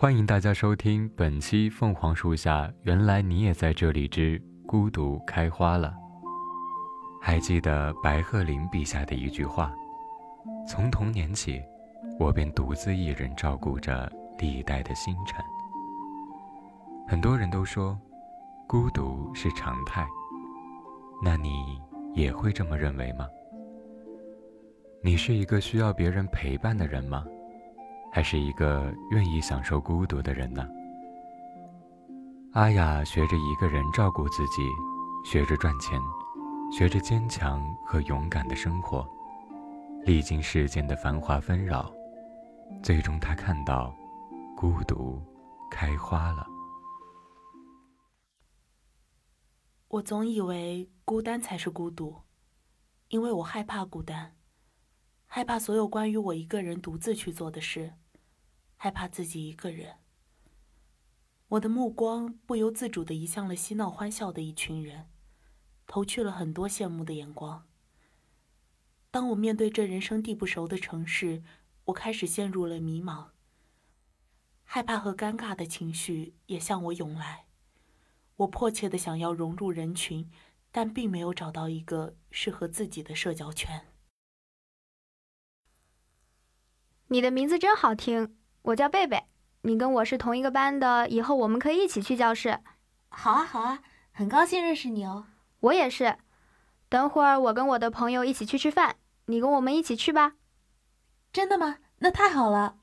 欢迎大家收听本期《凤凰树下原来你也在这里之孤独开花了》。还记得白鹤林笔下的一句话：“从童年起，我便独自一人照顾着历代的星辰。”很多人都说，孤独是常态。那你也会这么认为吗？你是一个需要别人陪伴的人吗？还是一个愿意享受孤独的人呢？阿雅学着一个人照顾自己，学着赚钱，学着坚强和勇敢的生活，历经世间的繁华纷扰，最终她看到，孤独开花了。我总以为孤单才是孤独，因为我害怕孤单，害怕所有关于我一个人独自去做的事。害怕自己一个人，我的目光不由自主地移向了嬉闹欢笑的一群人，投去了很多羡慕的眼光。当我面对这人生地不熟的城市，我开始陷入了迷茫。害怕和尴尬的情绪也向我涌来，我迫切的想要融入人群，但并没有找到一个适合自己的社交圈。你的名字真好听。我叫贝贝，你跟我是同一个班的，以后我们可以一起去教室。好啊，好啊，很高兴认识你哦。我也是。等会儿我跟我的朋友一起去吃饭，你跟我们一起去吧。真的吗？那太好了。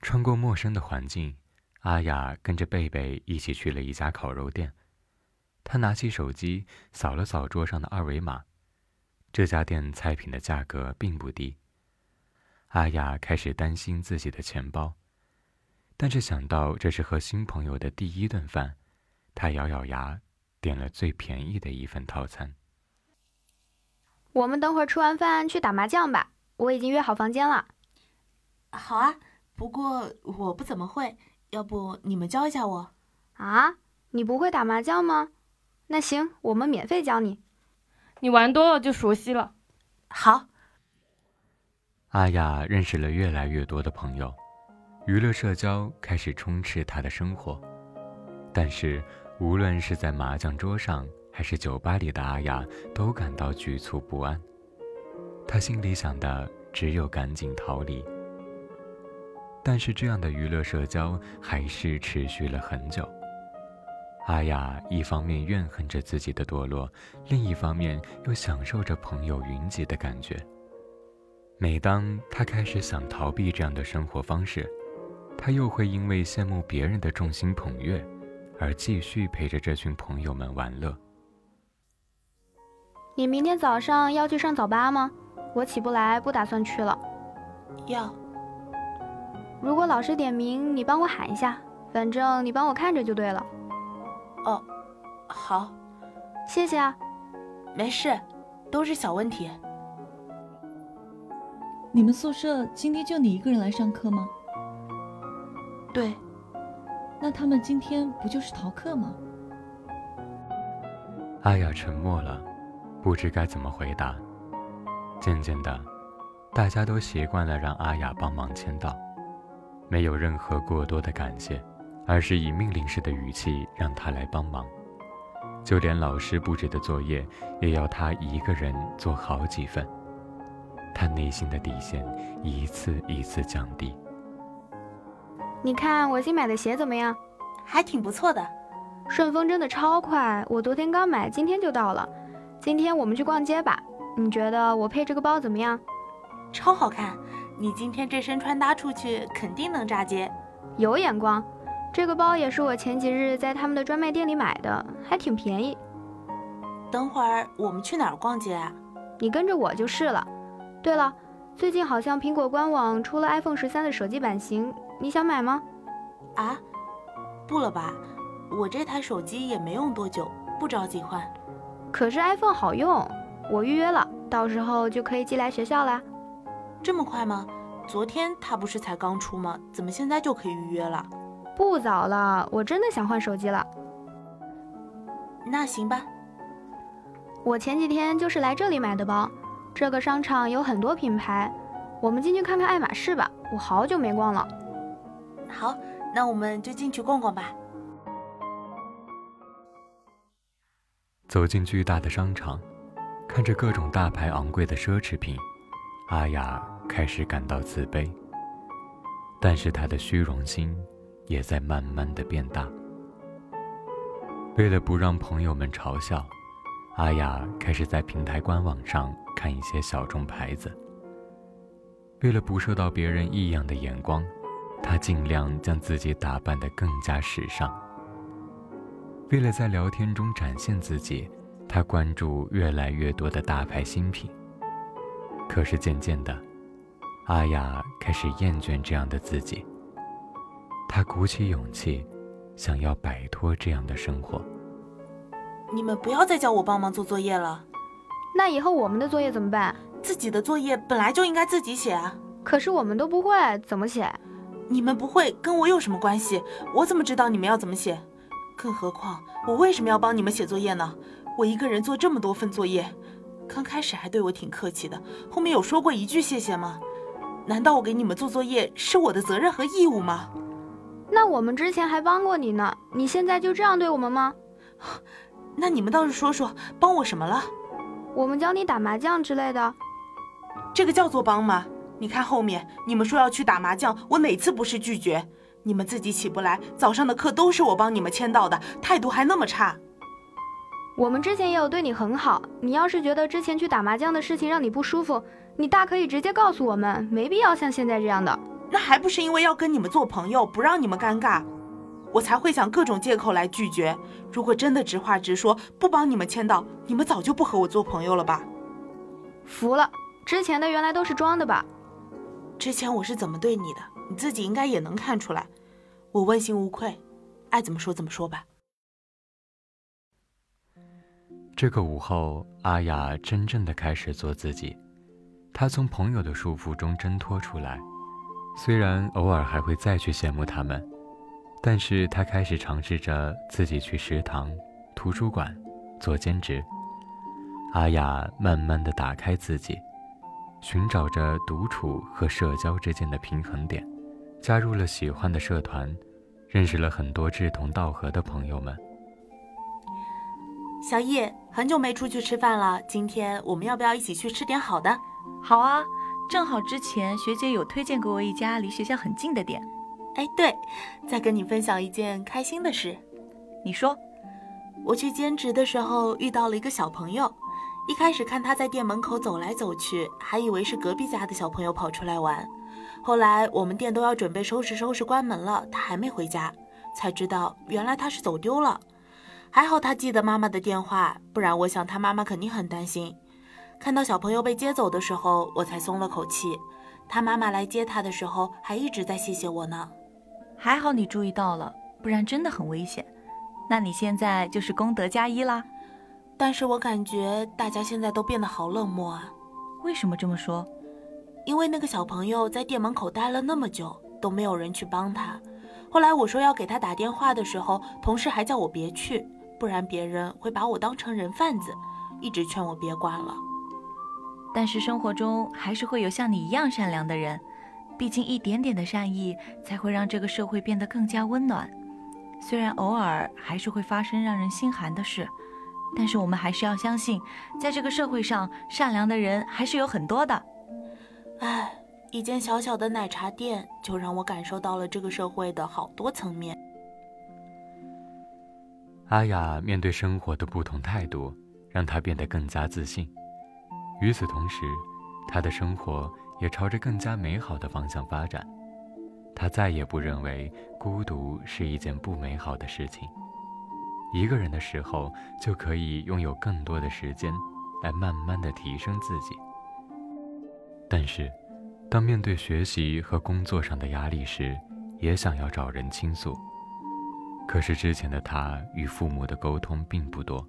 穿过陌生的环境，阿雅跟着贝贝一起去了一家烤肉店。她拿起手机扫了扫桌上的二维码，这家店菜品的价格并不低。阿雅开始担心自己的钱包，但是想到这是和新朋友的第一顿饭，她咬咬牙，点了最便宜的一份套餐。我们等会儿吃完饭去打麻将吧，我已经约好房间了。好啊，不过我不怎么会，要不你们教一下我？啊，你不会打麻将吗？那行，我们免费教你。你玩多了就熟悉了。好。阿雅认识了越来越多的朋友，娱乐社交开始充斥她的生活。但是，无论是在麻将桌上还是酒吧里的阿雅，都感到局促不安。她心里想的只有赶紧逃离。但是，这样的娱乐社交还是持续了很久。阿雅一方面怨恨着自己的堕落，另一方面又享受着朋友云集的感觉。每当他开始想逃避这样的生活方式，他又会因为羡慕别人的众星捧月，而继续陪着这群朋友们玩乐。你明天早上要去上早八吗？我起不来，不打算去了。要。如果老师点名，你帮我喊一下，反正你帮我看着就对了。哦，好，谢谢啊。没事，都是小问题。你们宿舍今天就你一个人来上课吗？对。那他们今天不就是逃课吗？阿雅沉默了，不知该怎么回答。渐渐的，大家都习惯了让阿雅帮忙签到，没有任何过多的感谢，而是以命令式的语气让她来帮忙。就连老师布置的作业，也要她一个人做好几份。他内心的底线一次一次降低。你看我新买的鞋怎么样？还挺不错的。顺丰真的超快，我昨天刚买，今天就到了。今天我们去逛街吧。你觉得我配这个包怎么样？超好看！你今天这身穿搭出去肯定能炸街。有眼光。这个包也是我前几日在他们的专卖店里买的，还挺便宜。等会儿我们去哪儿逛街啊？你跟着我就是了。对了，最近好像苹果官网出了 iPhone 十三的手机版型，你想买吗？啊，不了吧，我这台手机也没用多久，不着急换。可是 iPhone 好用，我预约了，到时候就可以寄来学校啦。这么快吗？昨天它不是才刚出吗？怎么现在就可以预约了？不早了，我真的想换手机了。那行吧。我前几天就是来这里买的包。这个商场有很多品牌，我们进去看看爱马仕吧。我好久没逛了。好，那我们就进去逛逛吧。走进巨大的商场，看着各种大牌昂贵的奢侈品，阿雅开始感到自卑。但是她的虚荣心也在慢慢的变大。为了不让朋友们嘲笑，阿雅开始在平台官网上看一些小众牌子。为了不受到别人异样的眼光，她尽量将自己打扮得更加时尚。为了在聊天中展现自己，她关注越来越多的大牌新品。可是渐渐的，阿雅开始厌倦这样的自己。她鼓起勇气，想要摆脱这样的生活。你们不要再叫我帮忙做作业了。那以后我们的作业怎么办？自己的作业本来就应该自己写啊。可是我们都不会，怎么写？你们不会跟我有什么关系？我怎么知道你们要怎么写？更何况我为什么要帮你们写作业呢？我一个人做这么多份作业，刚开始还对我挺客气的，后面有说过一句谢谢吗？难道我给你们做作业是我的责任和义务吗？那我们之前还帮过你呢，你现在就这样对我们吗？那你们倒是说说，帮我什么了？我们教你打麻将之类的。这个叫做帮吗？你看后面，你们说要去打麻将，我哪次不是拒绝？你们自己起不来，早上的课都是我帮你们签到的，态度还那么差。我们之前也有对你很好，你要是觉得之前去打麻将的事情让你不舒服，你大可以直接告诉我们，没必要像现在这样的。那还不是因为要跟你们做朋友，不让你们尴尬，我才会想各种借口来拒绝。如果真的直话直说，不帮你们签到，你们早就不和我做朋友了吧？服了。之前的原来都是装的吧？之前我是怎么对你的，你自己应该也能看出来。我问心无愧，爱怎么说怎么说吧。这个午后，阿雅真正的开始做自己。她从朋友的束缚中挣脱出来，虽然偶尔还会再去羡慕他们，但是他开始尝试着自己去食堂、图书馆做兼职。阿雅慢慢的打开自己。寻找着独处和社交之间的平衡点，加入了喜欢的社团，认识了很多志同道合的朋友们。小易，很久没出去吃饭了，今天我们要不要一起去吃点好的？好啊，正好之前学姐有推荐给我一家离学校很近的店。哎，对，再跟你分享一件开心的事。你说，我去兼职的时候遇到了一个小朋友。一开始看他在店门口走来走去，还以为是隔壁家的小朋友跑出来玩。后来我们店都要准备收拾收拾关门了，他还没回家，才知道原来他是走丢了。还好他记得妈妈的电话，不然我想他妈妈肯定很担心。看到小朋友被接走的时候，我才松了口气。他妈妈来接他的时候，还一直在谢谢我呢。还好你注意到了，不然真的很危险。那你现在就是功德加一啦。但是我感觉大家现在都变得好冷漠啊！为什么这么说？因为那个小朋友在店门口待了那么久，都没有人去帮他。后来我说要给他打电话的时候，同事还叫我别去，不然别人会把我当成人贩子，一直劝我别管了。但是生活中还是会有像你一样善良的人，毕竟一点点的善意才会让这个社会变得更加温暖。虽然偶尔还是会发生让人心寒的事。但是我们还是要相信，在这个社会上，善良的人还是有很多的。唉，一间小小的奶茶店，就让我感受到了这个社会的好多层面。阿雅面对生活的不同态度，让她变得更加自信。与此同时，她的生活也朝着更加美好的方向发展。他再也不认为孤独是一件不美好的事情。一个人的时候，就可以拥有更多的时间，来慢慢的提升自己。但是，当面对学习和工作上的压力时，也想要找人倾诉。可是之前的他与父母的沟通并不多，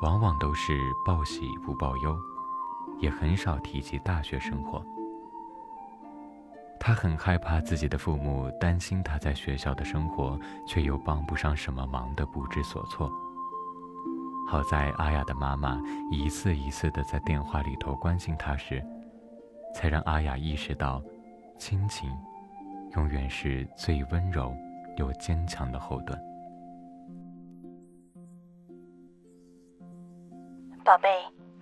往往都是报喜不报忧，也很少提及大学生活。他很害怕自己的父母担心他在学校的生活，却又帮不上什么忙的不知所措。好在阿雅的妈妈一次一次的在电话里头关心他时，才让阿雅意识到，亲情永远是最温柔又坚强的后盾。宝贝，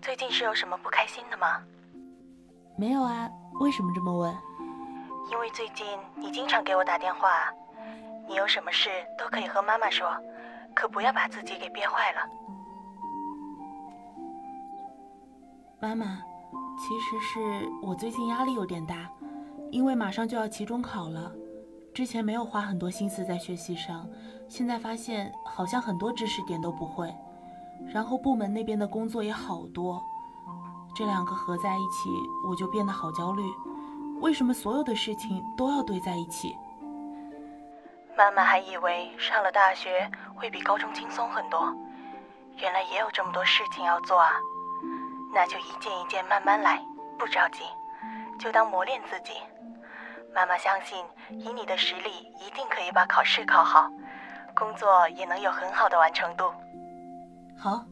最近是有什么不开心的吗？没有啊，为什么这么问？因为最近你经常给我打电话，你有什么事都可以和妈妈说，可不要把自己给憋坏了。妈妈，其实是我最近压力有点大，因为马上就要期中考了，之前没有花很多心思在学习上，现在发现好像很多知识点都不会。然后部门那边的工作也好多，这两个合在一起，我就变得好焦虑。为什么所有的事情都要堆在一起？妈妈还以为上了大学会比高中轻松很多，原来也有这么多事情要做啊！那就一件一件慢慢来，不着急，就当磨练自己。妈妈相信，以你的实力，一定可以把考试考好，工作也能有很好的完成度。好，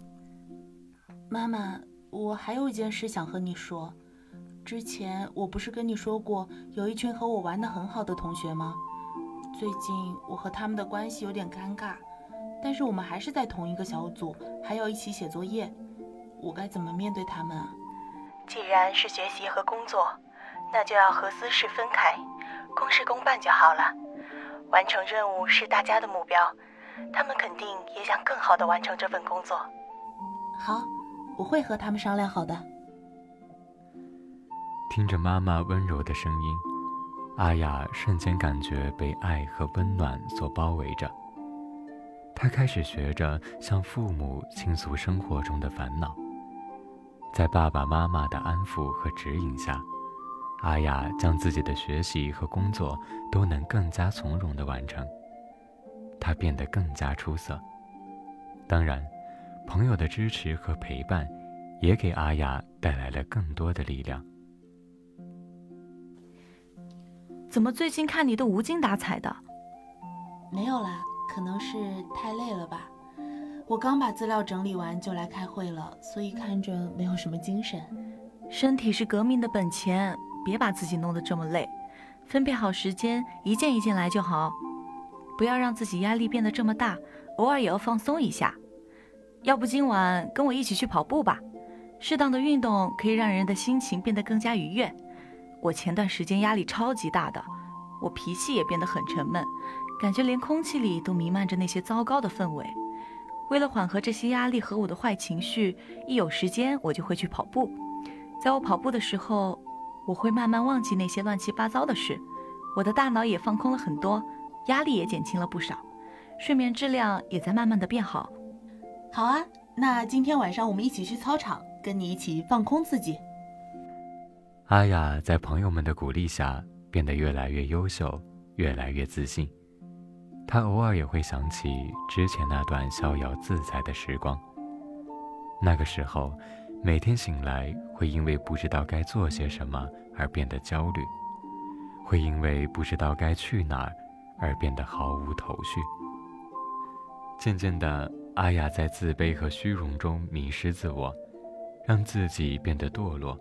妈妈，我还有一件事想和你说。之前我不是跟你说过，有一群和我玩的很好的同学吗？最近我和他们的关系有点尴尬，但是我们还是在同一个小组，还要一起写作业。我该怎么面对他们啊？既然是学习和工作，那就要和私事分开，公事公办就好了。完成任务是大家的目标。他们肯定也想更好的完成这份工作。好，我会和他们商量好的。听着妈妈温柔的声音，阿雅瞬间感觉被爱和温暖所包围着。她开始学着向父母倾诉生活中的烦恼，在爸爸妈妈的安抚和指引下，阿雅将自己的学习和工作都能更加从容的完成。他变得更加出色。当然，朋友的支持和陪伴，也给阿雅带来了更多的力量。怎么最近看你都无精打采的？没有啦，可能是太累了吧。我刚把资料整理完就来开会了，所以看着没有什么精神。身体是革命的本钱，别把自己弄得这么累。分配好时间，一件一件来就好。不要让自己压力变得这么大，偶尔也要放松一下。要不今晚跟我一起去跑步吧？适当的运动可以让人的心情变得更加愉悦。我前段时间压力超级大的，我脾气也变得很沉闷，感觉连空气里都弥漫着那些糟糕的氛围。为了缓和这些压力和我的坏情绪，一有时间我就会去跑步。在我跑步的时候，我会慢慢忘记那些乱七八糟的事，我的大脑也放空了很多。压力也减轻了不少，睡眠质量也在慢慢的变好。好啊，那今天晚上我们一起去操场，跟你一起放空自己。阿雅在朋友们的鼓励下变得越来越优秀，越来越自信。她偶尔也会想起之前那段逍遥自在的时光。那个时候，每天醒来会因为不知道该做些什么而变得焦虑，会因为不知道该去哪儿。而变得毫无头绪。渐渐的，阿雅在自卑和虚荣中迷失自我，让自己变得堕落。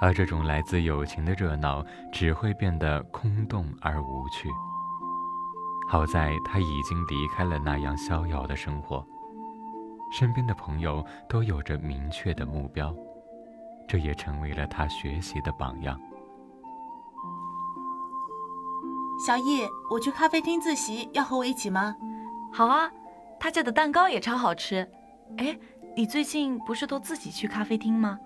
而这种来自友情的热闹，只会变得空洞而无趣。好在她已经离开了那样逍遥的生活，身边的朋友都有着明确的目标，这也成为了她学习的榜样。小易，我去咖啡厅自习，要和我一起吗？好啊，他家的蛋糕也超好吃。哎，你最近不是都自己去咖啡厅吗？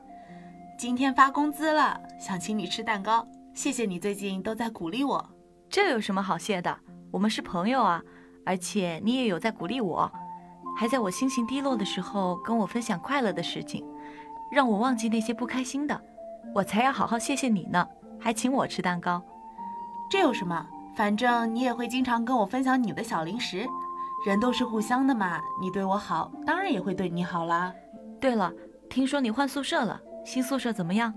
今天发工资了，想请你吃蛋糕。谢谢你最近都在鼓励我。这有什么好谢的？我们是朋友啊，而且你也有在鼓励我，还在我心情低落的时候跟我分享快乐的事情，让我忘记那些不开心的。我才要好好谢谢你呢，还请我吃蛋糕。这有什么？反正你也会经常跟我分享你的小零食，人都是互相的嘛。你对我好，当然也会对你好啦。对了，听说你换宿舍了，新宿舍怎么样？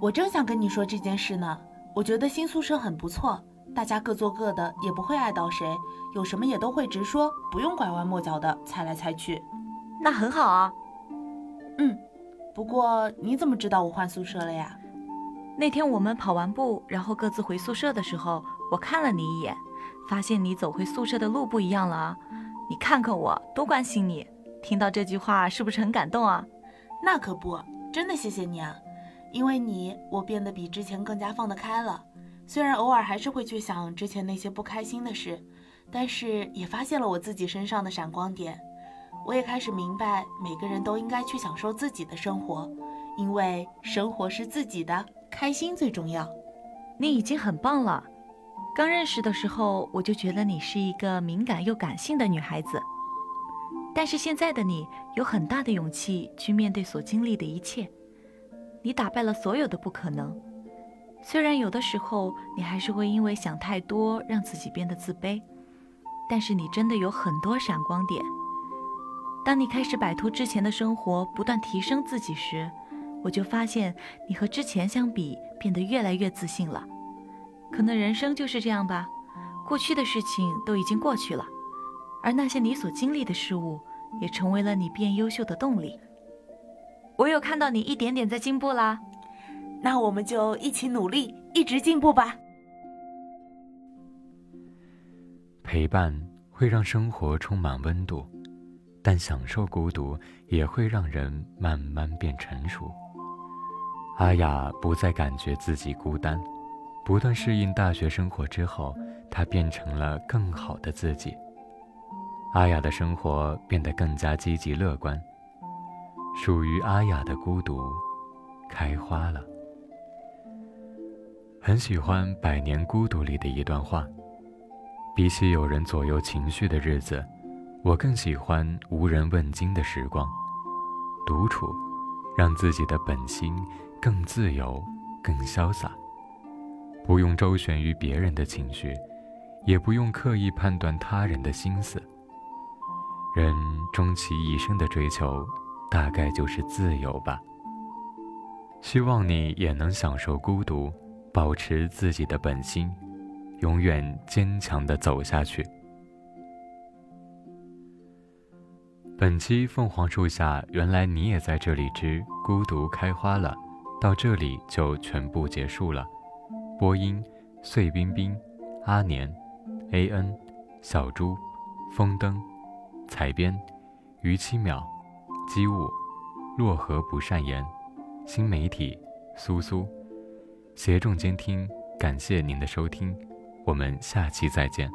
我正想跟你说这件事呢。我觉得新宿舍很不错，大家各做各的，也不会碍到谁，有什么也都会直说，不用拐弯抹角的猜来猜去。那很好啊。嗯，不过你怎么知道我换宿舍了呀？那天我们跑完步，然后各自回宿舍的时候，我看了你一眼，发现你走回宿舍的路不一样了啊！你看看我，多关心你。听到这句话是不是很感动啊？那可不，真的谢谢你啊！因为你，我变得比之前更加放得开了。虽然偶尔还是会去想之前那些不开心的事，但是也发现了我自己身上的闪光点。我也开始明白，每个人都应该去享受自己的生活，因为生活是自己的。开心最重要，你已经很棒了。刚认识的时候，我就觉得你是一个敏感又感性的女孩子。但是现在的你有很大的勇气去面对所经历的一切，你打败了所有的不可能。虽然有的时候你还是会因为想太多让自己变得自卑，但是你真的有很多闪光点。当你开始摆脱之前的生活，不断提升自己时，我就发现你和之前相比变得越来越自信了。可能人生就是这样吧，过去的事情都已经过去了，而那些你所经历的事物也成为了你变优秀的动力。我有看到你一点点在进步啦，那我们就一起努力，一直进步吧。陪伴会让生活充满温度，但享受孤独也会让人慢慢变成熟。阿雅不再感觉自己孤单，不断适应大学生活之后，她变成了更好的自己。阿雅的生活变得更加积极乐观，属于阿雅的孤独开花了。很喜欢《百年孤独》里的一段话：比起有人左右情绪的日子，我更喜欢无人问津的时光，独处，让自己的本心。更自由，更潇洒，不用周旋于别人的情绪，也不用刻意判断他人的心思。人终其一生的追求，大概就是自由吧。希望你也能享受孤独，保持自己的本心，永远坚强的走下去。本期凤凰树下，原来你也在这里之孤独开花了。到这里就全部结束了。播音：碎冰冰、阿年、A N、小猪、风灯、采编：于七秒、机务、洛河不善言、新媒体：苏苏。协众监听，感谢您的收听，我们下期再见。